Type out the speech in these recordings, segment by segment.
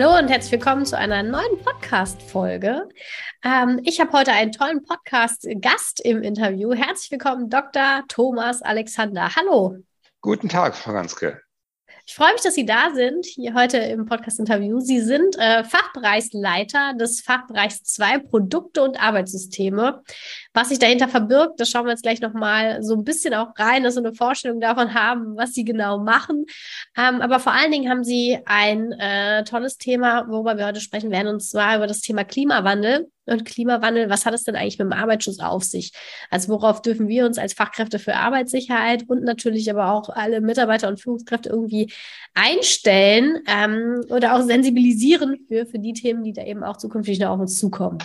Hallo und herzlich willkommen zu einer neuen Podcast-Folge. Ähm, ich habe heute einen tollen Podcast-Gast im Interview. Herzlich willkommen, Dr. Thomas Alexander. Hallo. Guten Tag, Frau Ganske. Ich freue mich, dass Sie da sind, hier heute im Podcast-Interview. Sie sind äh, Fachbereichsleiter des Fachbereichs 2 Produkte und Arbeitssysteme. Was sich dahinter verbirgt, das schauen wir jetzt gleich nochmal so ein bisschen auch rein, dass wir eine Vorstellung davon haben, was Sie genau machen. Ähm, aber vor allen Dingen haben Sie ein äh, tolles Thema, worüber wir heute sprechen werden, und zwar über das Thema Klimawandel und Klimawandel, was hat es denn eigentlich mit dem Arbeitsschutz auf sich? Also worauf dürfen wir uns als Fachkräfte für Arbeitssicherheit und natürlich aber auch alle Mitarbeiter und Führungskräfte irgendwie einstellen ähm, oder auch sensibilisieren für, für die Themen, die da eben auch zukünftig noch auf uns zukommen?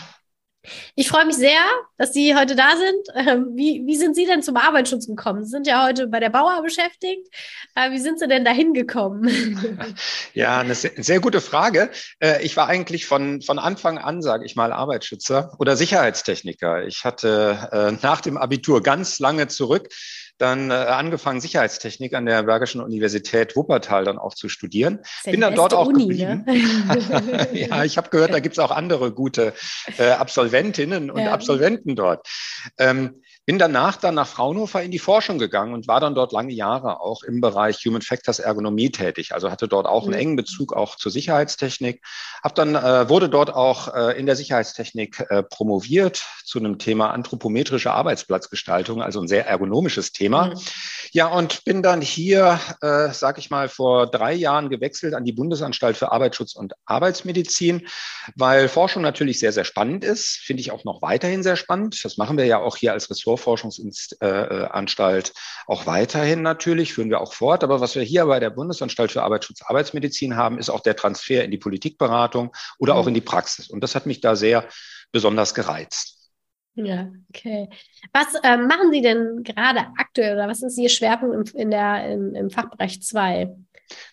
Ich freue mich sehr, dass Sie heute da sind. Ähm, wie, wie sind Sie denn zum Arbeitsschutz gekommen? Sie sind ja heute bei der Bauer beschäftigt. Äh, wie sind Sie denn da hingekommen? Ja, eine sehr, sehr, gute Frage. Äh, ich war eigentlich von, von Anfang an, sage ich mal, Arbeitsschützer oder Sicherheitstechniker. Ich hatte äh, nach dem Abitur ganz lange zurück dann äh, angefangen, Sicherheitstechnik an der Bergischen Universität Wuppertal dann auch zu studieren. Bin dann dort auch Uni, geblieben. Ne? ja, ich habe gehört, da gibt es auch andere gute äh, Absolventinnen und ja. Absolventen dort. Ähm, bin danach dann nach Fraunhofer in die Forschung gegangen und war dann dort lange Jahre auch im Bereich Human Factors Ergonomie tätig. Also hatte dort auch einen mhm. engen Bezug auch zur Sicherheitstechnik. Hab dann äh, wurde dort auch äh, in der Sicherheitstechnik äh, promoviert zu einem Thema anthropometrische Arbeitsplatzgestaltung, also ein sehr ergonomisches Thema. Mhm. Ja, und bin dann hier, äh, sag ich mal, vor drei Jahren gewechselt an die Bundesanstalt für Arbeitsschutz und Arbeitsmedizin, weil Forschung natürlich sehr, sehr spannend ist. Finde ich auch noch weiterhin sehr spannend. Das machen wir ja auch hier als Ressort Ressortforschungsanstalt äh, auch weiterhin natürlich, führen wir auch fort. Aber was wir hier bei der Bundesanstalt für Arbeitsschutz, Arbeitsmedizin haben, ist auch der Transfer in die Politikberatung oder auch mhm. in die Praxis. Und das hat mich da sehr besonders gereizt. Ja, okay. Was äh, machen Sie denn gerade aktuell oder was ist Ihr Schwerpunkt im, in der, im, im Fachbereich 2?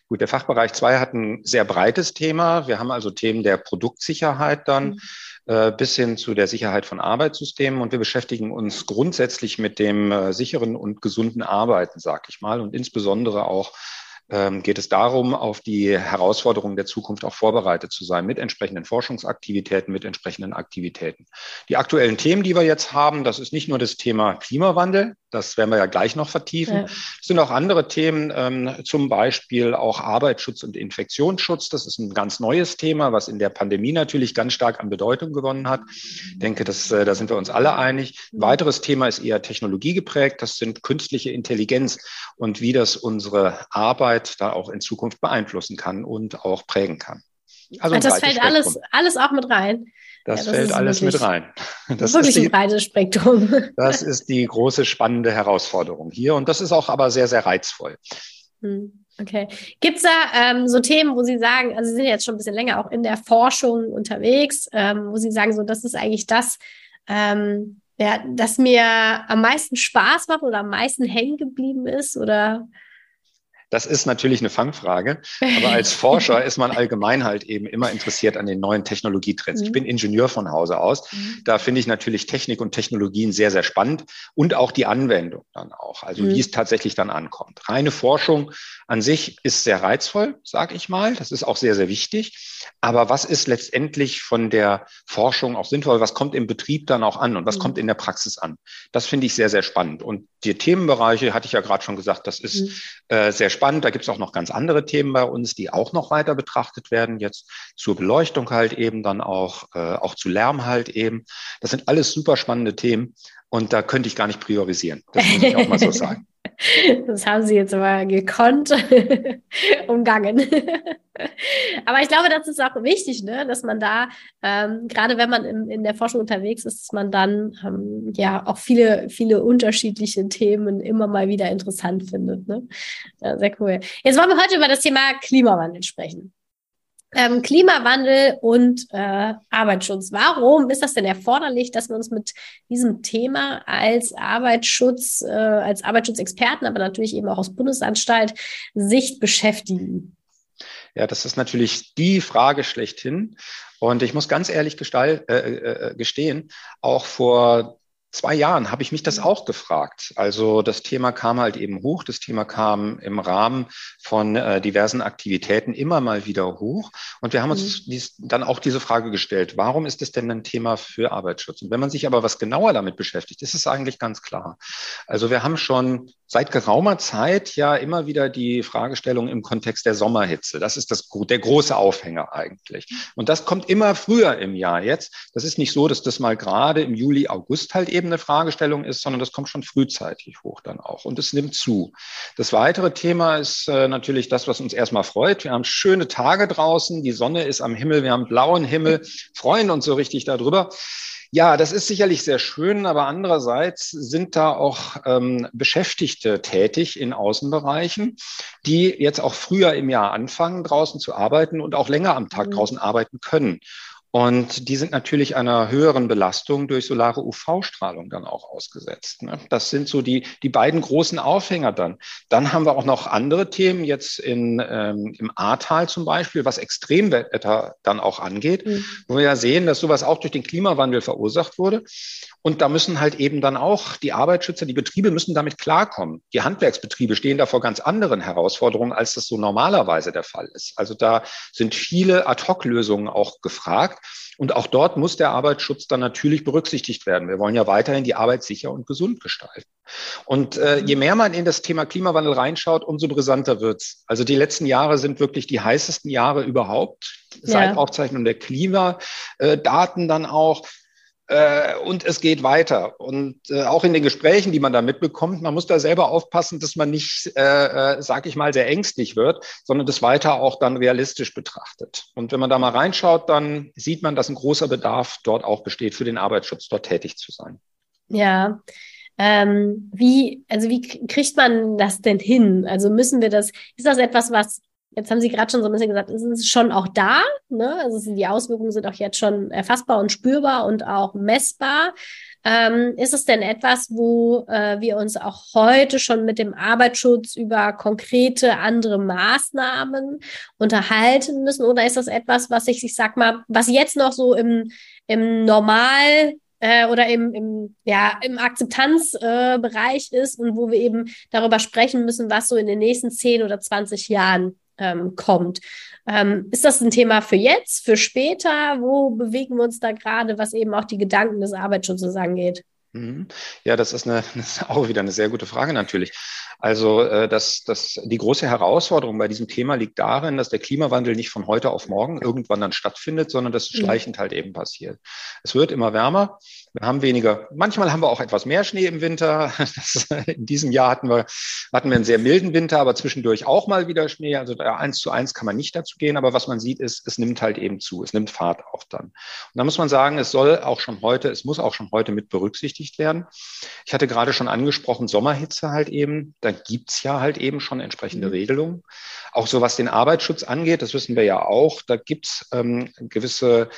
Gut, der Fachbereich 2 hat ein sehr breites Thema. Wir haben also Themen der Produktsicherheit dann. Mhm äh, bis hin zu der Sicherheit von Arbeitssystemen. Und wir beschäftigen uns grundsätzlich mit dem äh, sicheren und gesunden Arbeiten, sag ich mal, und insbesondere auch geht es darum, auf die Herausforderungen der Zukunft auch vorbereitet zu sein mit entsprechenden Forschungsaktivitäten, mit entsprechenden Aktivitäten. Die aktuellen Themen, die wir jetzt haben, das ist nicht nur das Thema Klimawandel, das werden wir ja gleich noch vertiefen. Ja. Es sind auch andere Themen, ähm, zum Beispiel auch Arbeitsschutz und Infektionsschutz. Das ist ein ganz neues Thema, was in der Pandemie natürlich ganz stark an Bedeutung gewonnen hat. Ich denke, das, äh, da sind wir uns alle einig. Ein weiteres Thema ist eher technologiegeprägt. Das sind künstliche Intelligenz und wie das unsere Arbeit da auch in Zukunft beeinflussen kann und auch prägen kann. Also, also das fällt alles, alles auch mit rein. Das, ja, das fällt alles wirklich, mit rein. Das wirklich ist die, ein breites Spektrum. Das ist die große spannende Herausforderung hier und das ist auch aber sehr, sehr reizvoll. Hm, okay. Gibt es da ähm, so Themen, wo Sie sagen, also Sie sind jetzt schon ein bisschen länger auch in der Forschung unterwegs, ähm, wo Sie sagen, so das ist eigentlich das, ähm, ja, das mir am meisten Spaß macht oder am meisten hängen geblieben ist? Oder das ist natürlich eine Fangfrage. Aber als Forscher ist man allgemein halt eben immer interessiert an den neuen Technologietrends. Mhm. Ich bin Ingenieur von Hause aus. Mhm. Da finde ich natürlich Technik und Technologien sehr, sehr spannend und auch die Anwendung dann auch. Also mhm. wie es tatsächlich dann ankommt. Reine Forschung an sich ist sehr reizvoll, sage ich mal. Das ist auch sehr, sehr wichtig. Aber was ist letztendlich von der Forschung auch sinnvoll? Was kommt im Betrieb dann auch an und was mhm. kommt in der Praxis an? Das finde ich sehr, sehr spannend. Und die Themenbereiche hatte ich ja gerade schon gesagt, das ist mhm. äh, sehr spannend. Da gibt es auch noch ganz andere Themen bei uns, die auch noch weiter betrachtet werden. Jetzt zur Beleuchtung halt eben, dann auch, äh, auch zu Lärm halt eben. Das sind alles super spannende Themen und da könnte ich gar nicht priorisieren. Das muss ich auch mal so sagen. Das haben Sie jetzt aber gekonnt umgangen. aber ich glaube, das ist auch wichtig, ne? dass man da, ähm, gerade wenn man in, in der Forschung unterwegs ist, dass man dann ähm, ja auch viele, viele unterschiedliche Themen immer mal wieder interessant findet. Ne? Ja, sehr cool. Jetzt wollen wir heute über das Thema Klimawandel sprechen. Ähm, Klimawandel und äh, Arbeitsschutz. Warum ist das denn erforderlich, dass wir uns mit diesem Thema als Arbeitsschutz, äh, als Arbeitsschutzexperten, aber natürlich eben auch aus Bundesanstalt Sicht beschäftigen? Ja, das ist natürlich die Frage schlechthin. Und ich muss ganz ehrlich gestall, äh, äh, gestehen, auch vor zwei Jahren habe ich mich das mhm. auch gefragt. Also das Thema kam halt eben hoch. Das Thema kam im Rahmen von äh, diversen Aktivitäten immer mal wieder hoch. Und wir haben uns mhm. dies, dann auch diese Frage gestellt, warum ist es denn ein Thema für Arbeitsschutz? Und wenn man sich aber was genauer damit beschäftigt, ist es eigentlich ganz klar. Also wir haben schon seit geraumer Zeit ja immer wieder die Fragestellung im Kontext der Sommerhitze. Das ist das, der große Aufhänger eigentlich. Und das kommt immer früher im Jahr jetzt. Das ist nicht so, dass das mal gerade im Juli, August halt eben eine Fragestellung ist, sondern das kommt schon frühzeitig hoch dann auch. Und es nimmt zu. Das weitere Thema ist äh, natürlich das, was uns erstmal freut. Wir haben schöne Tage draußen. Die Sonne ist am Himmel. Wir haben blauen Himmel, freuen uns so richtig darüber. Ja, das ist sicherlich sehr schön, aber andererseits sind da auch ähm, Beschäftigte tätig in Außenbereichen, die jetzt auch früher im Jahr anfangen, draußen zu arbeiten und auch länger am Tag mhm. draußen arbeiten können. Und die sind natürlich einer höheren Belastung durch solare UV-Strahlung dann auch ausgesetzt. Ne? Das sind so die, die beiden großen Aufhänger dann. Dann haben wir auch noch andere Themen, jetzt in, ähm, im Ahrtal zum Beispiel, was Extremwetter dann auch angeht, mhm. wo wir ja sehen, dass sowas auch durch den Klimawandel verursacht wurde. Und da müssen halt eben dann auch die Arbeitsschützer, die Betriebe müssen damit klarkommen. Die Handwerksbetriebe stehen da vor ganz anderen Herausforderungen, als das so normalerweise der Fall ist. Also da sind viele Ad-Hoc-Lösungen auch gefragt. Und auch dort muss der Arbeitsschutz dann natürlich berücksichtigt werden. Wir wollen ja weiterhin die Arbeit sicher und gesund gestalten. Und äh, je mehr man in das Thema Klimawandel reinschaut, umso brisanter wird's. Also die letzten Jahre sind wirklich die heißesten Jahre überhaupt. Ja. Seit Aufzeichnung der Klimadaten dann auch. Äh, und es geht weiter. Und äh, auch in den Gesprächen, die man da mitbekommt, man muss da selber aufpassen, dass man nicht, äh, äh, sag ich mal, sehr ängstlich wird, sondern das weiter auch dann realistisch betrachtet. Und wenn man da mal reinschaut, dann sieht man, dass ein großer Bedarf dort auch besteht, für den Arbeitsschutz dort tätig zu sein. Ja. Ähm, wie, also wie kriegt man das denn hin? Also müssen wir das, ist das etwas, was Jetzt haben Sie gerade schon so ein bisschen gesagt, es ist schon auch da. Ne? Also die Auswirkungen sind auch jetzt schon erfassbar und spürbar und auch messbar. Ähm, ist es denn etwas, wo äh, wir uns auch heute schon mit dem Arbeitsschutz über konkrete andere Maßnahmen unterhalten müssen? Oder ist das etwas, was ich, ich sag mal, was jetzt noch so im, im Normal äh, oder im, im, ja, im Akzeptanzbereich äh, ist und wo wir eben darüber sprechen müssen, was so in den nächsten 10 oder 20 Jahren ähm, kommt. Ähm, ist das ein Thema für jetzt, für später? Wo bewegen wir uns da gerade, was eben auch die Gedanken des Arbeitsschutzes angeht? Mhm. Ja, das ist, eine, das ist auch wieder eine sehr gute Frage natürlich. Also äh, das, das, die große Herausforderung bei diesem Thema liegt darin, dass der Klimawandel nicht von heute auf morgen irgendwann dann stattfindet, sondern dass es mhm. schleichend halt eben passiert. Es wird immer wärmer. Wir haben weniger, manchmal haben wir auch etwas mehr Schnee im Winter. Das, in diesem Jahr hatten wir, hatten wir einen sehr milden Winter, aber zwischendurch auch mal wieder Schnee. Also da eins zu eins kann man nicht dazu gehen, aber was man sieht ist, es nimmt halt eben zu. Es nimmt Fahrt auch dann. Und da muss man sagen, es soll auch schon heute, es muss auch schon heute mit berücksichtigt werden. Ich hatte gerade schon angesprochen, Sommerhitze halt eben. Da gibt's ja halt eben schon entsprechende mhm. Regelungen. Auch so was den Arbeitsschutz angeht, das wissen wir ja auch, da gibt's ähm, gewisse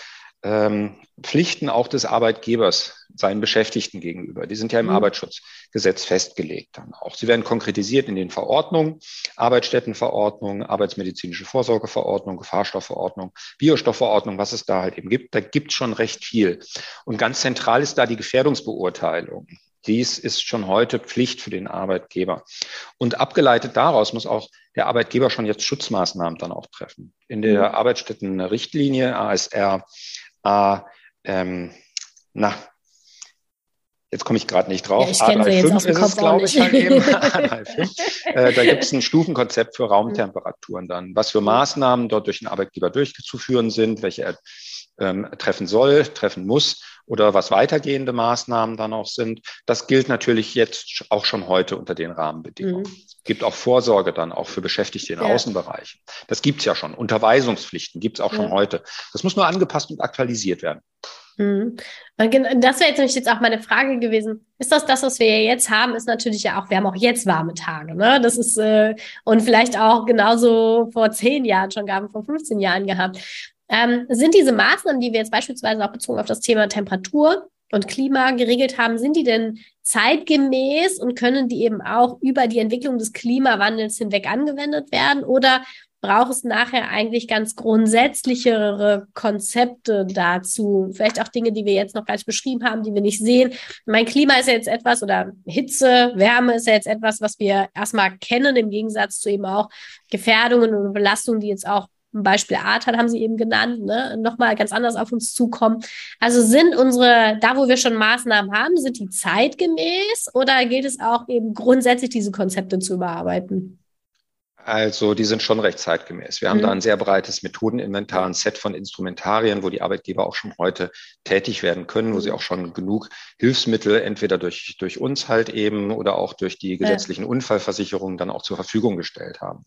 ähm, Pflichten auch des Arbeitgebers seinen Beschäftigten gegenüber. Die sind ja im mhm. Arbeitsschutzgesetz festgelegt dann auch. Sie werden konkretisiert in den Verordnungen, Arbeitsstättenverordnung, Arbeitsmedizinische Vorsorgeverordnung, Gefahrstoffverordnung, Biostoffverordnung, was es da halt eben gibt. Da gibt schon recht viel. Und ganz zentral ist da die Gefährdungsbeurteilung. Dies ist schon heute Pflicht für den Arbeitgeber. Und abgeleitet daraus muss auch der Arbeitgeber schon jetzt Schutzmaßnahmen dann auch treffen. In der mhm. Arbeitsstättenrichtlinie ASR A, ähm, na, jetzt komme ich gerade nicht drauf. Ja, A35 ist es, glaube ich, halt eben. A35. Äh, da gibt es ein Stufenkonzept für Raumtemperaturen dann, was für Maßnahmen dort durch den Arbeitgeber durchzuführen sind, welche er ähm, treffen soll, treffen muss oder was weitergehende Maßnahmen dann auch sind. Das gilt natürlich jetzt auch schon heute unter den Rahmenbedingungen. Mhm. Es gibt auch Vorsorge dann auch für Beschäftigte in ja. Außenbereichen. Das gibt es ja schon. Unterweisungspflichten gibt es auch schon ja. heute. Das muss nur angepasst und aktualisiert werden. Mhm. Das wäre jetzt nämlich jetzt auch meine Frage gewesen. Ist das das, was wir jetzt haben? Ist natürlich ja auch, wir haben auch jetzt warme Tage, ne? Das ist, äh, und vielleicht auch genauso vor zehn Jahren schon gehabt, vor 15 Jahren gehabt. Ähm, sind diese Maßnahmen, die wir jetzt beispielsweise auch bezogen auf das Thema Temperatur und Klima geregelt haben, sind die denn zeitgemäß und können die eben auch über die Entwicklung des Klimawandels hinweg angewendet werden? Oder braucht es nachher eigentlich ganz grundsätzlichere Konzepte dazu. Vielleicht auch Dinge, die wir jetzt noch gar nicht beschrieben haben, die wir nicht sehen. Mein Klima ist ja jetzt etwas oder Hitze, Wärme ist ja jetzt etwas, was wir erstmal kennen, im Gegensatz zu eben auch Gefährdungen und Belastungen, die jetzt auch Beispiel Ahrtal haben Sie eben genannt, ne, nochmal ganz anders auf uns zukommen. Also sind unsere, da wo wir schon Maßnahmen haben, sind die zeitgemäß oder gilt es auch eben grundsätzlich diese Konzepte zu überarbeiten? Also die sind schon recht zeitgemäß. Wir haben mhm. da ein sehr breites Methodeninventar, ein Set von Instrumentarien, wo die Arbeitgeber auch schon heute tätig werden können, wo sie auch schon genug Hilfsmittel entweder durch, durch uns halt eben oder auch durch die gesetzlichen ja. Unfallversicherungen dann auch zur Verfügung gestellt haben.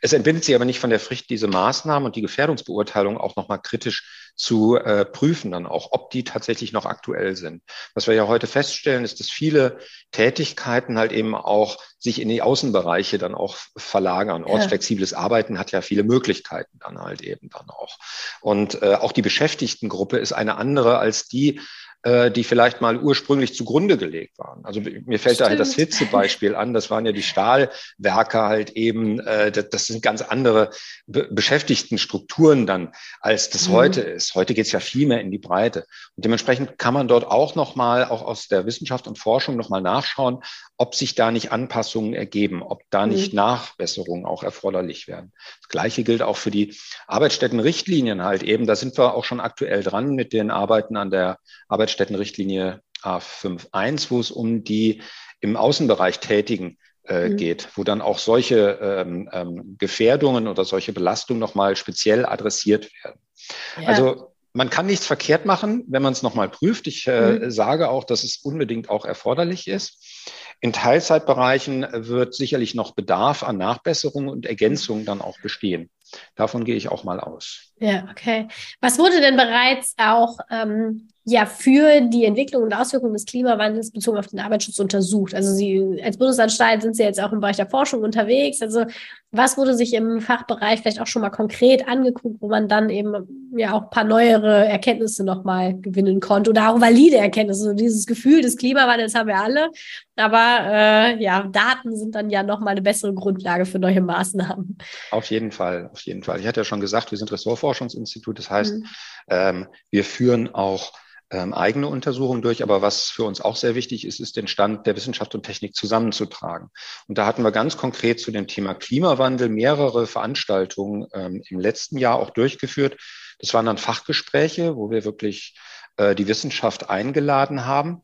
Es entbindet sich aber nicht von der Pflicht, diese Maßnahmen und die Gefährdungsbeurteilung auch nochmal kritisch zu äh, prüfen, dann auch, ob die tatsächlich noch aktuell sind. Was wir ja heute feststellen, ist, dass viele Tätigkeiten halt eben auch sich in die Außenbereiche dann auch verlagern. Ortsflexibles Arbeiten hat ja viele Möglichkeiten dann halt eben dann auch. Und äh, auch die Beschäftigtengruppe ist eine andere als die, äh, die vielleicht mal ursprünglich zugrunde gelegt waren. Also mir fällt Stimmt. da halt das Hitzebeispiel an, das waren ja die Stahlwerke halt eben, äh, das, das sind ganz andere be beschäftigten Strukturen dann, als das mhm. heute ist. Heute geht es ja viel mehr in die Breite. Und dementsprechend kann man dort auch nochmal, auch aus der Wissenschaft und Forschung nochmal nachschauen, ob sich da nicht Anpassungen ergeben, ob da mhm. nicht Nachbesserungen auch erforderlich werden. Das Gleiche gilt auch für die Arbeitsstättenrichtlinien halt eben. Da sind wir auch schon aktuell dran mit den Arbeiten an der Arbeitsstättenrichtlinie A5.1, wo es um die im Außenbereich Tätigen äh, mhm. geht, wo dann auch solche ähm, ähm, Gefährdungen oder solche Belastungen nochmal speziell adressiert werden. Ja. Also man kann nichts verkehrt machen, wenn man es nochmal prüft. Ich äh, mhm. sage auch, dass es unbedingt auch erforderlich ist. In Teilzeitbereichen wird sicherlich noch Bedarf an Nachbesserungen und Ergänzungen dann auch bestehen. Davon gehe ich auch mal aus. Ja, okay. Was wurde denn bereits auch ähm, ja für die Entwicklung und Auswirkungen des Klimawandels bezogen auf den Arbeitsschutz untersucht? Also Sie als Bundesanstalt sind Sie jetzt auch im Bereich der Forschung unterwegs. Also was wurde sich im Fachbereich vielleicht auch schon mal konkret angeguckt, wo man dann eben ja auch ein paar neuere Erkenntnisse nochmal gewinnen konnte oder auch valide Erkenntnisse? So dieses Gefühl des Klimawandels haben wir alle, aber äh, ja, Daten sind dann ja nochmal eine bessere Grundlage für neue Maßnahmen. Auf jeden Fall, auf jeden Fall. Ich hatte ja schon gesagt, wir sind Ressortforschungsinstitut. Das heißt, mhm. ähm, wir führen auch ähm, eigene Untersuchungen durch. Aber was für uns auch sehr wichtig ist, ist den Stand der Wissenschaft und Technik zusammenzutragen. Und da hatten wir ganz konkret zu dem Thema Klimawandel mehrere Veranstaltungen ähm, im letzten Jahr auch durchgeführt. Das waren dann Fachgespräche, wo wir wirklich äh, die Wissenschaft eingeladen haben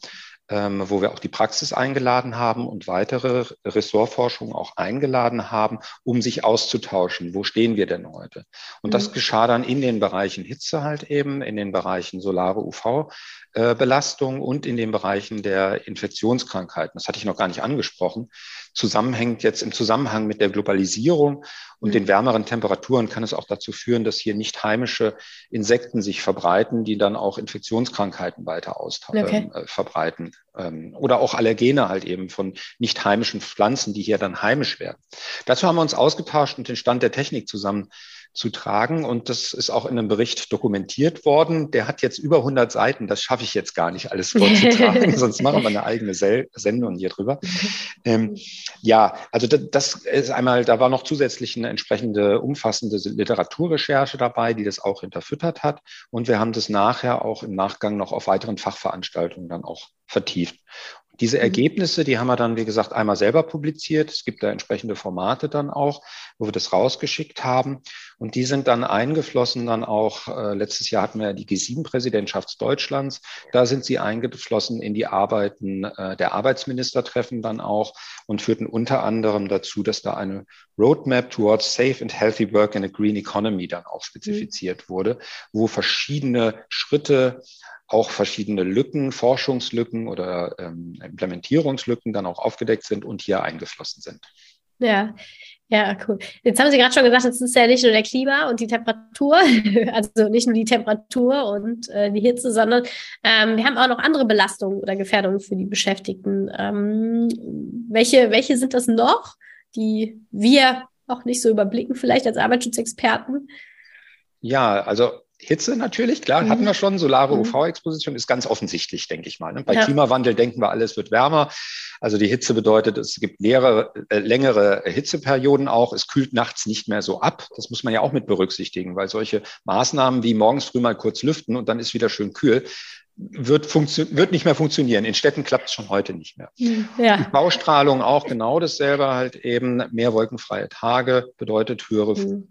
ähm, wo wir auch die Praxis eingeladen haben und weitere Ressortforschung auch eingeladen haben, um sich auszutauschen. Wo stehen wir denn heute? Und mhm. das geschah dann in den Bereichen Hitze halt eben, in den Bereichen solare UV. Belastung und in den Bereichen der Infektionskrankheiten. Das hatte ich noch gar nicht angesprochen. Zusammenhängt jetzt im Zusammenhang mit der Globalisierung und mhm. den wärmeren Temperaturen kann es auch dazu führen, dass hier nicht heimische Insekten sich verbreiten, die dann auch Infektionskrankheiten weiter aus okay. äh, verbreiten. Ähm, oder auch Allergene halt eben von nicht heimischen Pflanzen, die hier dann heimisch werden. Dazu haben wir uns ausgetauscht und den Stand der Technik zusammen zu tragen. Und das ist auch in einem Bericht dokumentiert worden. Der hat jetzt über 100 Seiten. Das schaffe ich jetzt gar nicht alles vorzutragen, sonst machen wir eine eigene Sendung hier drüber. Ähm, ja, also das, das ist einmal, da war noch zusätzlich eine entsprechende umfassende Literaturrecherche dabei, die das auch hinterfüttert hat. Und wir haben das nachher auch im Nachgang noch auf weiteren Fachveranstaltungen dann auch vertieft. Diese mhm. Ergebnisse, die haben wir dann, wie gesagt, einmal selber publiziert. Es gibt da entsprechende Formate dann auch, wo wir das rausgeschickt haben. Und die sind dann eingeflossen, dann auch, äh, letztes Jahr hatten wir ja die G7-Präsidentschaft Deutschlands. Da sind sie eingeflossen in die Arbeiten äh, der Arbeitsministertreffen dann auch und führten unter anderem dazu, dass da eine Roadmap towards safe and healthy work in a green economy dann auch spezifiziert mhm. wurde, wo verschiedene Schritte auch verschiedene Lücken, Forschungslücken oder ähm, Implementierungslücken dann auch aufgedeckt sind und hier eingeflossen sind. Ja, ja, cool. Jetzt haben Sie gerade schon gesagt, es ist ja nicht nur der Klima und die Temperatur, also nicht nur die Temperatur und äh, die Hitze, sondern ähm, wir haben auch noch andere Belastungen oder Gefährdungen für die Beschäftigten. Ähm, welche, welche sind das noch, die wir auch nicht so überblicken, vielleicht als Arbeitsschutzexperten? Ja, also Hitze natürlich, klar, mhm. hatten wir schon. Solare mhm. UV-Exposition ist ganz offensichtlich, denke ich mal. Ne? Bei ja. Klimawandel denken wir, alles wird wärmer. Also die Hitze bedeutet, es gibt leere, äh, längere Hitzeperioden auch. Es kühlt nachts nicht mehr so ab. Das muss man ja auch mit berücksichtigen, weil solche Maßnahmen wie morgens früh mal kurz lüften und dann ist wieder schön kühl, wird, wird nicht mehr funktionieren. In Städten klappt es schon heute nicht mehr. Hm, ja. Die Baustrahlung auch genau dasselbe, halt eben mehr wolkenfreie Tage bedeutet höhere mhm.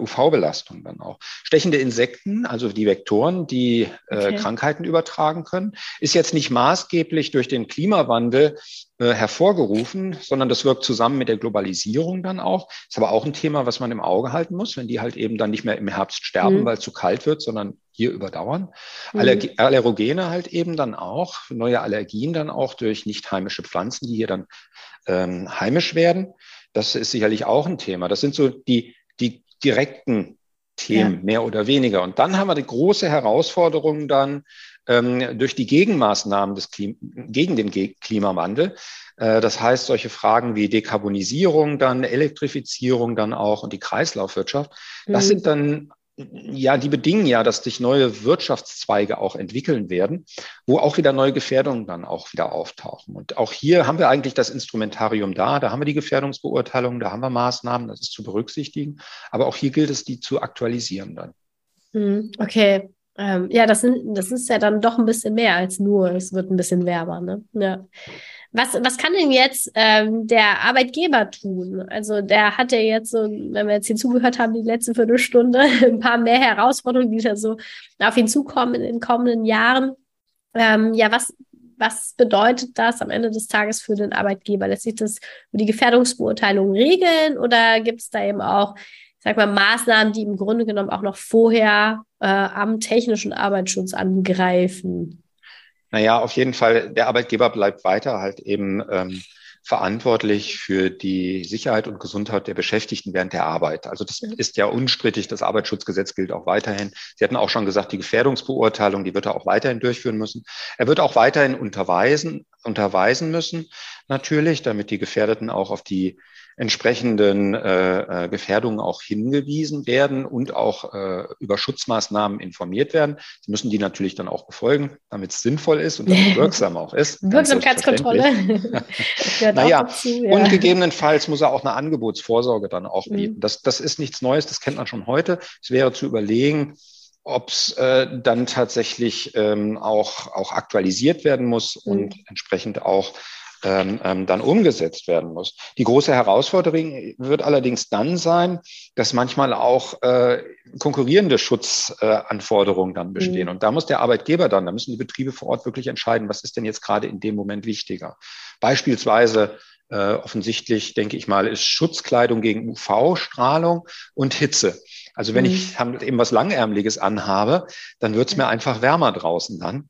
UV-Belastung dann auch. Stechende Insekten, also die Vektoren, die äh, okay. Krankheiten übertragen können, ist jetzt nicht maßgeblich durch den Klimawandel äh, hervorgerufen, sondern das wirkt zusammen mit der Globalisierung dann auch. Ist aber auch ein Thema, was man im Auge halten muss, wenn die halt eben dann nicht mehr im Herbst sterben, mhm. weil es zu kalt wird, sondern hier überdauern. Mhm. Allerg Allergene halt eben dann auch, neue Allergien dann auch durch nicht heimische Pflanzen, die hier dann ähm, heimisch werden. Das ist sicherlich auch ein Thema. Das sind so die, die direkten Themen, ja. mehr oder weniger. Und dann haben wir die große Herausforderung dann ähm, durch die Gegenmaßnahmen des Klim gegen den Ge Klimawandel. Äh, das heißt, solche Fragen wie Dekarbonisierung, dann Elektrifizierung dann auch und die Kreislaufwirtschaft, das mhm. sind dann ja, die bedingen ja, dass sich neue Wirtschaftszweige auch entwickeln werden, wo auch wieder neue Gefährdungen dann auch wieder auftauchen. Und auch hier haben wir eigentlich das Instrumentarium da, da haben wir die Gefährdungsbeurteilung, da haben wir Maßnahmen, das ist zu berücksichtigen. Aber auch hier gilt es, die zu aktualisieren dann. Hm, okay. Ähm, ja, das, sind, das ist ja dann doch ein bisschen mehr als nur, es wird ein bisschen wärmer. Ne? Ja. Was, was kann denn jetzt ähm, der Arbeitgeber tun? Also der hat ja jetzt so, wenn wir jetzt hier zugehört haben, die letzte Viertelstunde, ein paar mehr Herausforderungen, die da so auf ihn zukommen in den kommenden Jahren. Ähm, ja, was, was bedeutet das am Ende des Tages für den Arbeitgeber? Lässt sich das über die Gefährdungsbeurteilung regeln oder gibt es da eben auch, sag mal, Maßnahmen, die im Grunde genommen auch noch vorher äh, am technischen Arbeitsschutz angreifen? Naja, auf jeden Fall, der Arbeitgeber bleibt weiter halt eben ähm, verantwortlich für die Sicherheit und Gesundheit der Beschäftigten während der Arbeit. Also das ist ja unstrittig. Das Arbeitsschutzgesetz gilt auch weiterhin. Sie hatten auch schon gesagt, die Gefährdungsbeurteilung, die wird er auch weiterhin durchführen müssen. Er wird auch weiterhin unterweisen, unterweisen müssen, natürlich, damit die Gefährdeten auch auf die entsprechenden äh, äh, Gefährdungen auch hingewiesen werden und auch äh, über Schutzmaßnahmen informiert werden. Sie müssen die natürlich dann auch befolgen, damit es sinnvoll ist und damit wirksam auch ist. Wirksamkeitskontrolle. naja, dazu, ja. und gegebenenfalls muss er auch eine Angebotsvorsorge dann auch mhm. bieten. Mhm. Das, das ist nichts Neues, das kennt man schon heute. Es wäre zu überlegen, ob es äh, dann tatsächlich ähm, auch, auch aktualisiert werden muss mhm. und entsprechend auch ähm, ähm, dann umgesetzt werden muss. Die große Herausforderung wird allerdings dann sein, dass manchmal auch äh, konkurrierende Schutzanforderungen äh, dann bestehen. Mhm. Und da muss der Arbeitgeber dann, da müssen die Betriebe vor Ort wirklich entscheiden, was ist denn jetzt gerade in dem Moment wichtiger. Beispielsweise äh, offensichtlich, denke ich mal, ist Schutzkleidung gegen UV-Strahlung und Hitze. Also wenn mhm. ich eben was Langärmliches anhabe, dann wird es mir einfach wärmer draußen dann.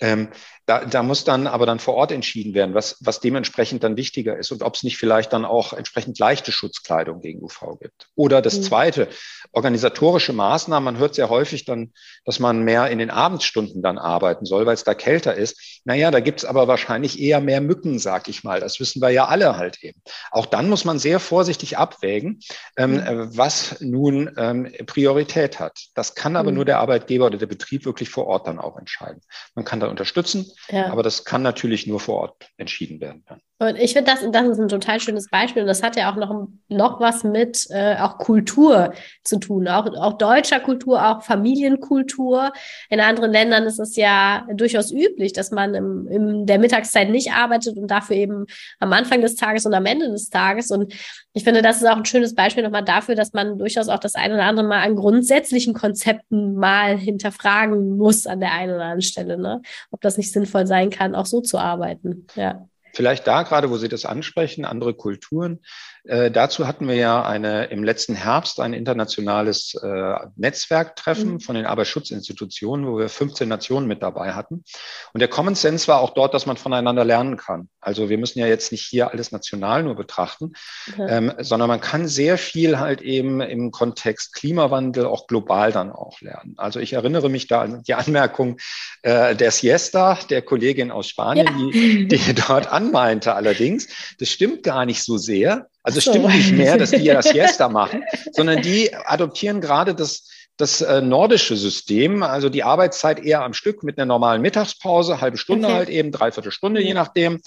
Ähm, da, da muss dann aber dann vor Ort entschieden werden, was, was dementsprechend dann wichtiger ist und ob es nicht vielleicht dann auch entsprechend leichte Schutzkleidung gegen UV gibt. Oder das mhm. zweite, organisatorische Maßnahmen. Man hört sehr häufig dann, dass man mehr in den Abendstunden dann arbeiten soll, weil es da kälter ist. Naja, da gibt es aber wahrscheinlich eher mehr Mücken, sag ich mal. Das wissen wir ja alle halt eben. Auch dann muss man sehr vorsichtig abwägen, ähm, mhm. Äh, was nun ähm, Priorität hat. Das kann aber mhm. nur der Arbeitgeber oder der Betrieb wirklich vor Ort dann auch entscheiden. Man kann da unterstützen, ja. aber das kann natürlich nur vor Ort entschieden werden. Und ich finde, das, das ist ein total schönes Beispiel. Und das hat ja auch noch, noch was mit äh, auch Kultur zu tun. Auch, auch deutscher Kultur, auch Familienkultur. In anderen Ländern ist es ja durchaus üblich, dass man im, in der Mittagszeit nicht arbeitet und dafür eben am Anfang des Tages und am Ende des Tages. Und ich finde, das ist auch ein schönes Beispiel nochmal dafür, dass man durchaus auch das eine oder andere Mal an grundsätzlichen Konzepten mal hinterfragen muss an der einen oder anderen Stelle. Ne? Ob das nicht sinnvoll sein kann, auch so zu arbeiten. Ja. Vielleicht da gerade, wo Sie das ansprechen, andere Kulturen. Äh, dazu hatten wir ja eine, im letzten Herbst ein internationales äh, Netzwerktreffen mhm. von den Arbeitsschutzinstitutionen, wo wir 15 Nationen mit dabei hatten. Und der Common Sense war auch dort, dass man voneinander lernen kann. Also wir müssen ja jetzt nicht hier alles national nur betrachten, mhm. ähm, sondern man kann sehr viel halt eben im Kontext Klimawandel auch global dann auch lernen. Also ich erinnere mich da an die Anmerkung äh, der Siesta, der Kollegin aus Spanien, ja. die, die dort anmeinte allerdings, das stimmt gar nicht so sehr, also es so. stimmt nicht mehr, dass die ja das Siesta machen, sondern die adoptieren gerade das, das äh, nordische System, also die Arbeitszeit eher am Stück mit einer normalen Mittagspause, halbe Stunde okay. halt eben, dreiviertel Stunde, je nachdem.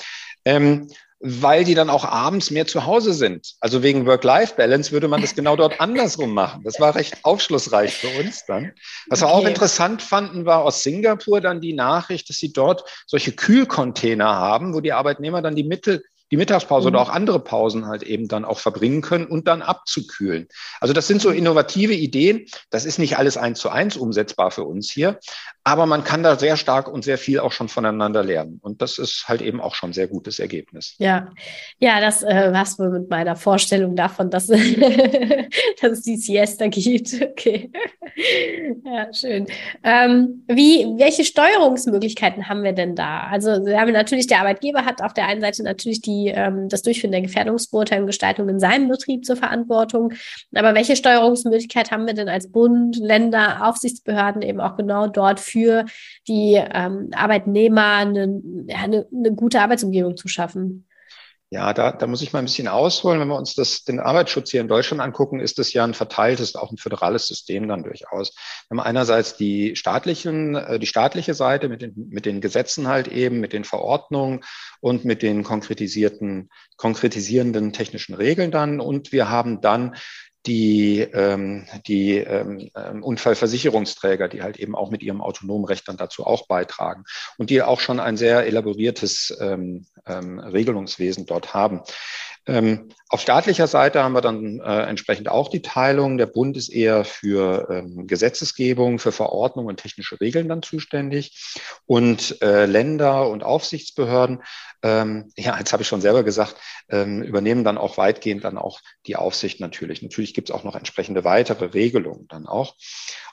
Ähm, weil die dann auch abends mehr zu Hause sind. Also wegen Work-Life-Balance würde man das genau dort andersrum machen. Das war recht aufschlussreich für uns dann. Was okay. wir auch interessant fanden, war aus Singapur dann die Nachricht, dass sie dort solche Kühlcontainer haben, wo die Arbeitnehmer dann die Mittel die Mittagspause mhm. oder auch andere Pausen halt eben dann auch verbringen können und dann abzukühlen. Also das sind so innovative Ideen. Das ist nicht alles eins zu eins umsetzbar für uns hier, aber man kann da sehr stark und sehr viel auch schon voneinander lernen. Und das ist halt eben auch schon ein sehr gutes Ergebnis. Ja, ja, das äh, was wohl mit meiner Vorstellung davon, dass, dass es die Siesta gibt. Okay. ja, schön. Ähm, wie, welche Steuerungsmöglichkeiten haben wir denn da? Also wir haben natürlich, der Arbeitgeber hat auf der einen Seite natürlich die ähm, das Durchführen der Gefährdungsbeurteilung Gestaltung in seinem Betrieb zur Verantwortung. Aber welche Steuerungsmöglichkeit haben wir denn als Bund, Länder, Aufsichtsbehörden eben auch genau dort für die ähm, Arbeitnehmer eine, eine, eine gute Arbeitsumgebung zu schaffen? Ja, da, da muss ich mal ein bisschen ausholen. Wenn wir uns das, den Arbeitsschutz hier in Deutschland angucken, ist das ja ein verteiltes, auch ein föderales System dann durchaus. Wir haben einerseits die staatlichen, äh, die staatliche Seite mit den, mit den Gesetzen halt eben, mit den Verordnungen und mit den konkretisierten, konkretisierenden technischen Regeln dann. Und wir haben dann die, ähm, die ähm, ähm, Unfallversicherungsträger, die halt eben auch mit ihrem autonomen Recht dann dazu auch beitragen und die auch schon ein sehr elaboriertes ähm, ähm, Regelungswesen dort haben. Ähm, auf staatlicher Seite haben wir dann äh, entsprechend auch die Teilung. Der Bund ist eher für ähm, Gesetzesgebung, für Verordnungen und technische Regeln dann zuständig. Und äh, Länder und Aufsichtsbehörden, ähm, ja, jetzt habe ich schon selber gesagt, ähm, übernehmen dann auch weitgehend dann auch die Aufsicht natürlich. Natürlich gibt es auch noch entsprechende weitere Regelungen dann auch.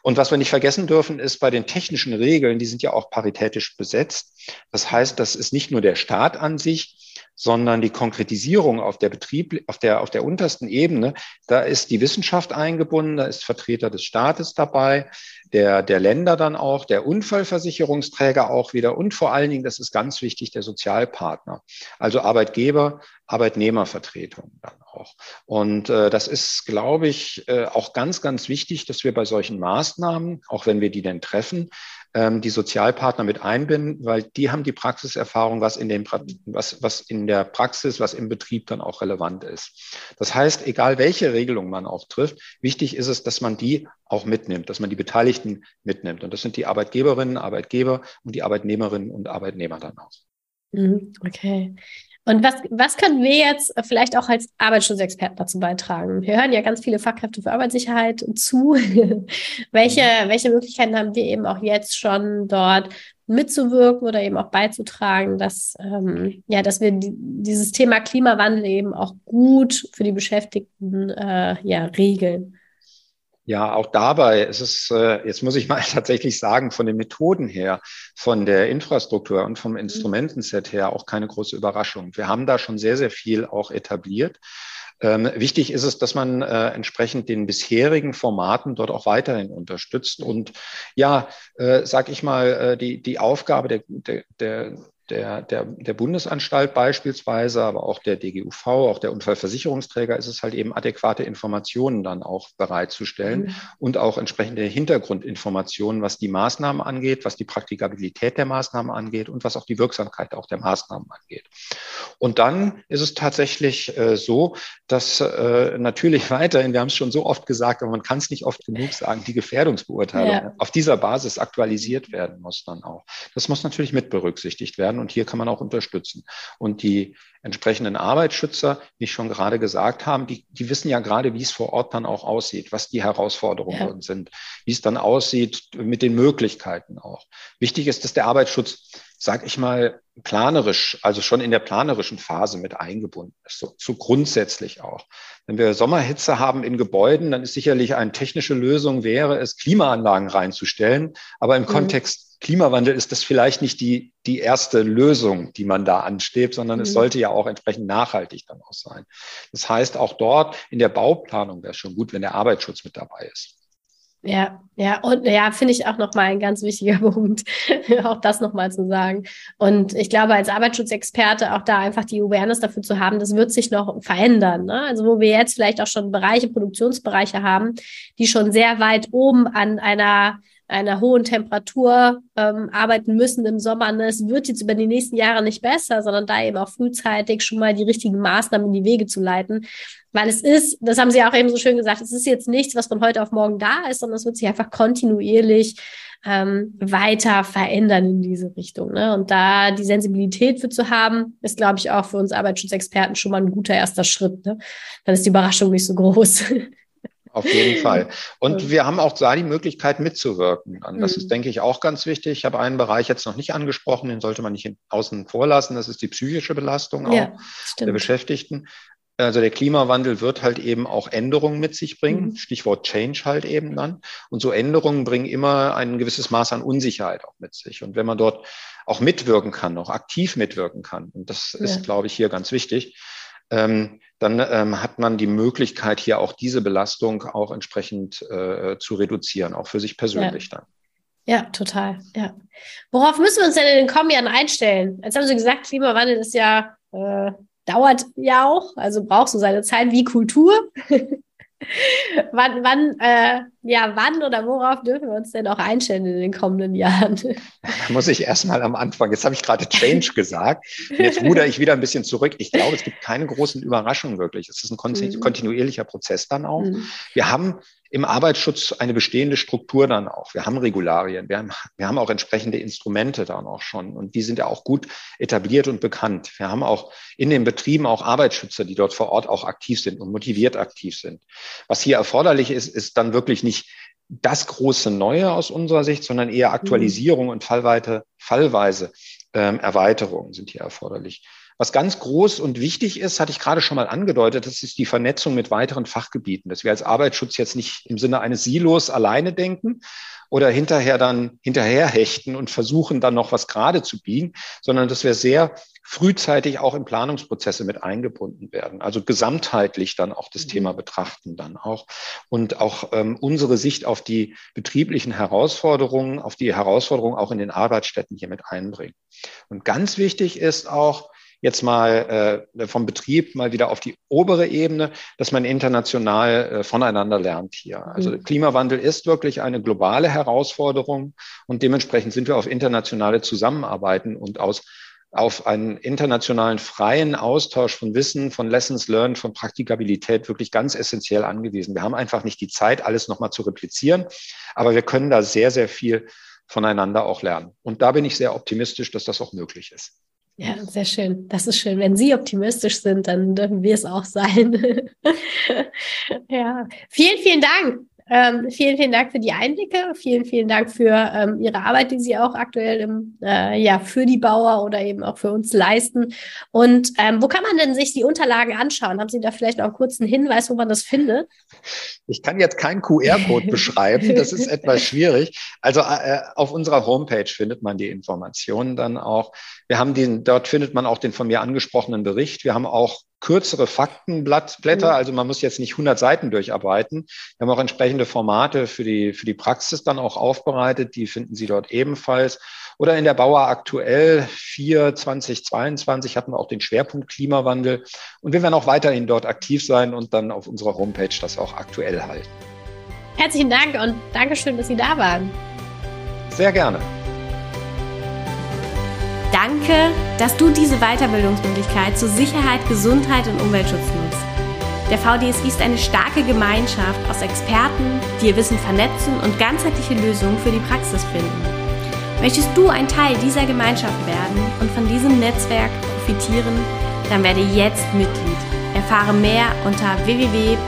Und was wir nicht vergessen dürfen, ist bei den technischen Regeln, die sind ja auch paritätisch besetzt. Das heißt, das ist nicht nur der Staat an sich, sondern die Konkretisierung auf der Betrieb, auf der, auf der untersten Ebene, da ist die Wissenschaft eingebunden, da ist Vertreter des Staates dabei, der, der Länder dann auch, der Unfallversicherungsträger auch wieder und vor allen Dingen, das ist ganz wichtig, der Sozialpartner, also Arbeitgeber, Arbeitnehmervertretung dann auch. Und äh, das ist, glaube ich, äh, auch ganz, ganz wichtig, dass wir bei solchen Maßnahmen, auch wenn wir die denn treffen, die Sozialpartner mit einbinden, weil die haben die Praxiserfahrung, was in, dem, was, was in der Praxis, was im Betrieb dann auch relevant ist. Das heißt, egal welche Regelung man auch trifft, wichtig ist es, dass man die auch mitnimmt, dass man die Beteiligten mitnimmt. Und das sind die Arbeitgeberinnen, Arbeitgeber und die Arbeitnehmerinnen und Arbeitnehmer dann auch. Mhm, okay. Und was, was können wir jetzt vielleicht auch als Arbeitsschutzexperten dazu beitragen? Wir hören ja ganz viele Fachkräfte für Arbeitssicherheit zu. welche, mhm. welche Möglichkeiten haben wir eben auch jetzt schon dort mitzuwirken oder eben auch beizutragen, dass, ähm, ja, dass wir die, dieses Thema Klimawandel eben auch gut für die Beschäftigten äh, ja, regeln? Ja, auch dabei ist es, äh, jetzt muss ich mal tatsächlich sagen, von den Methoden her, von der Infrastruktur und vom mhm. Instrumentenset her auch keine große Überraschung. Wir haben da schon sehr, sehr viel auch etabliert. Ähm, wichtig ist es, dass man äh, entsprechend den bisherigen Formaten dort auch weiterhin unterstützt und ja, äh, sag ich mal, äh, die, die Aufgabe der, der, der der, der, der Bundesanstalt beispielsweise, aber auch der DGUV, auch der Unfallversicherungsträger ist es halt eben adäquate Informationen dann auch bereitzustellen mhm. und auch entsprechende Hintergrundinformationen, was die Maßnahmen angeht, was die Praktikabilität der Maßnahmen angeht und was auch die Wirksamkeit auch der Maßnahmen angeht. Und dann ist es tatsächlich äh, so, dass äh, natürlich weiterhin, wir haben es schon so oft gesagt, aber man kann es nicht oft genug sagen, die Gefährdungsbeurteilung ja. auf dieser Basis aktualisiert werden muss dann auch. Das muss natürlich mit berücksichtigt werden und hier kann man auch unterstützen. Und die entsprechenden Arbeitsschützer, wie ich schon gerade gesagt haben, die, die wissen ja gerade, wie es vor Ort dann auch aussieht, was die Herausforderungen ja. sind, wie es dann aussieht mit den Möglichkeiten auch. Wichtig ist, dass der Arbeitsschutz, sag ich mal, planerisch, also schon in der planerischen Phase mit eingebunden ist, so, so grundsätzlich auch. Wenn wir Sommerhitze haben in Gebäuden, dann ist sicherlich eine technische Lösung wäre es, Klimaanlagen reinzustellen, aber im mhm. Kontext Klimawandel ist das vielleicht nicht die, die erste Lösung, die man da anstrebt, sondern mhm. es sollte ja auch entsprechend nachhaltig dann auch sein. Das heißt, auch dort in der Bauplanung wäre es schon gut, wenn der Arbeitsschutz mit dabei ist. Ja, ja, und ja, finde ich auch nochmal ein ganz wichtiger Punkt, auch das nochmal zu sagen. Und ich glaube, als Arbeitsschutzexperte auch da einfach die Awareness dafür zu haben, das wird sich noch verändern. Ne? Also wo wir jetzt vielleicht auch schon Bereiche, Produktionsbereiche haben, die schon sehr weit oben an einer einer hohen Temperatur ähm, arbeiten müssen im Sommer. Ne? Es wird jetzt über die nächsten Jahre nicht besser, sondern da eben auch frühzeitig schon mal die richtigen Maßnahmen in die Wege zu leiten. Weil es ist, das haben Sie auch eben so schön gesagt, es ist jetzt nichts, was von heute auf morgen da ist, sondern es wird sich einfach kontinuierlich ähm, weiter verändern in diese Richtung. Ne? Und da die Sensibilität für zu haben, ist, glaube ich, auch für uns Arbeitsschutzexperten schon mal ein guter erster Schritt. Ne? Dann ist die Überraschung nicht so groß. Auf jeden Fall. Und wir haben auch da die Möglichkeit mitzuwirken. Das mhm. ist, denke ich, auch ganz wichtig. Ich habe einen Bereich jetzt noch nicht angesprochen, den sollte man nicht außen vor lassen. Das ist die psychische Belastung ja, der Beschäftigten. Also der Klimawandel wird halt eben auch Änderungen mit sich bringen. Mhm. Stichwort Change halt eben dann. Und so Änderungen bringen immer ein gewisses Maß an Unsicherheit auch mit sich. Und wenn man dort auch mitwirken kann, auch aktiv mitwirken kann, und das ja. ist, glaube ich, hier ganz wichtig, ähm, dann ähm, hat man die Möglichkeit, hier auch diese Belastung auch entsprechend äh, zu reduzieren, auch für sich persönlich ja. dann. Ja, total. Ja. Worauf müssen wir uns denn in den kommenden Jahren einstellen? Jetzt haben Sie gesagt, Klimawandel ist ja, äh, dauert ja auch, also braucht so seine Zeit wie Kultur. wann, wann, äh, ja, wann oder worauf dürfen wir uns denn auch einstellen in den kommenden Jahren? Da muss ich erstmal am Anfang, jetzt habe ich gerade Change gesagt, jetzt ruder ich wieder ein bisschen zurück. Ich glaube, es gibt keine großen Überraschungen wirklich. Es ist ein mhm. kontinuierlicher Prozess dann auch. Mhm. Wir haben im Arbeitsschutz eine bestehende Struktur dann auch. Wir haben Regularien, wir haben, wir haben auch entsprechende Instrumente dann auch schon und die sind ja auch gut etabliert und bekannt. Wir haben auch in den Betrieben auch Arbeitsschützer, die dort vor Ort auch aktiv sind und motiviert aktiv sind. Was hier erforderlich ist, ist dann wirklich nicht das große Neue aus unserer Sicht, sondern eher Aktualisierung und fallweite, fallweise ähm, Erweiterungen sind hier erforderlich. Was ganz groß und wichtig ist, hatte ich gerade schon mal angedeutet, das ist die Vernetzung mit weiteren Fachgebieten, dass wir als Arbeitsschutz jetzt nicht im Sinne eines Silos alleine denken oder hinterher dann hinterherhechten und versuchen dann noch was gerade zu biegen, sondern dass wir sehr frühzeitig auch in Planungsprozesse mit eingebunden werden. Also gesamtheitlich dann auch das mhm. Thema betrachten dann auch und auch ähm, unsere Sicht auf die betrieblichen Herausforderungen, auf die Herausforderungen auch in den Arbeitsstätten hier mit einbringen. Und ganz wichtig ist auch, jetzt mal äh, vom Betrieb mal wieder auf die obere Ebene, dass man international äh, voneinander lernt hier. Also mhm. Klimawandel ist wirklich eine globale Herausforderung und dementsprechend sind wir auf internationale Zusammenarbeiten und aus auf einen internationalen freien Austausch von Wissen, von Lessons learned, von Praktikabilität wirklich ganz essentiell angewiesen. Wir haben einfach nicht die Zeit, alles nochmal zu replizieren, aber wir können da sehr, sehr viel voneinander auch lernen. Und da bin ich sehr optimistisch, dass das auch möglich ist. Ja, sehr schön. Das ist schön. Wenn Sie optimistisch sind, dann dürfen wir es auch sein. ja, vielen, vielen Dank. Ähm, vielen, vielen Dank für die Einblicke. Vielen, vielen Dank für ähm, Ihre Arbeit, die Sie auch aktuell im, äh, ja, für die Bauer oder eben auch für uns leisten. Und ähm, wo kann man denn sich die Unterlagen anschauen? Haben Sie da vielleicht noch einen kurzen Hinweis, wo man das findet? Ich kann jetzt keinen QR-Code beschreiben. Das ist etwas schwierig. Also äh, auf unserer Homepage findet man die Informationen dann auch. Wir haben den, dort findet man auch den von mir angesprochenen Bericht. Wir haben auch kürzere Faktenblätter, mhm. also man muss jetzt nicht 100 Seiten durcharbeiten. Wir haben auch entsprechende Formate für die, für die Praxis dann auch aufbereitet, die finden Sie dort ebenfalls. Oder in der Bauer aktuell 4 2022 hatten wir auch den Schwerpunkt Klimawandel. Und wir werden auch weiterhin dort aktiv sein und dann auf unserer Homepage das auch aktuell halten. Herzlichen Dank und Dankeschön, dass Sie da waren. Sehr gerne. Danke, dass du diese Weiterbildungsmöglichkeit zu Sicherheit, Gesundheit und Umweltschutz nutzt. Der VDSI ist eine starke Gemeinschaft aus Experten, die ihr Wissen vernetzen und ganzheitliche Lösungen für die Praxis finden. Möchtest du ein Teil dieser Gemeinschaft werden und von diesem Netzwerk profitieren? Dann werde jetzt Mitglied. Erfahre mehr unter www.vdsi.de.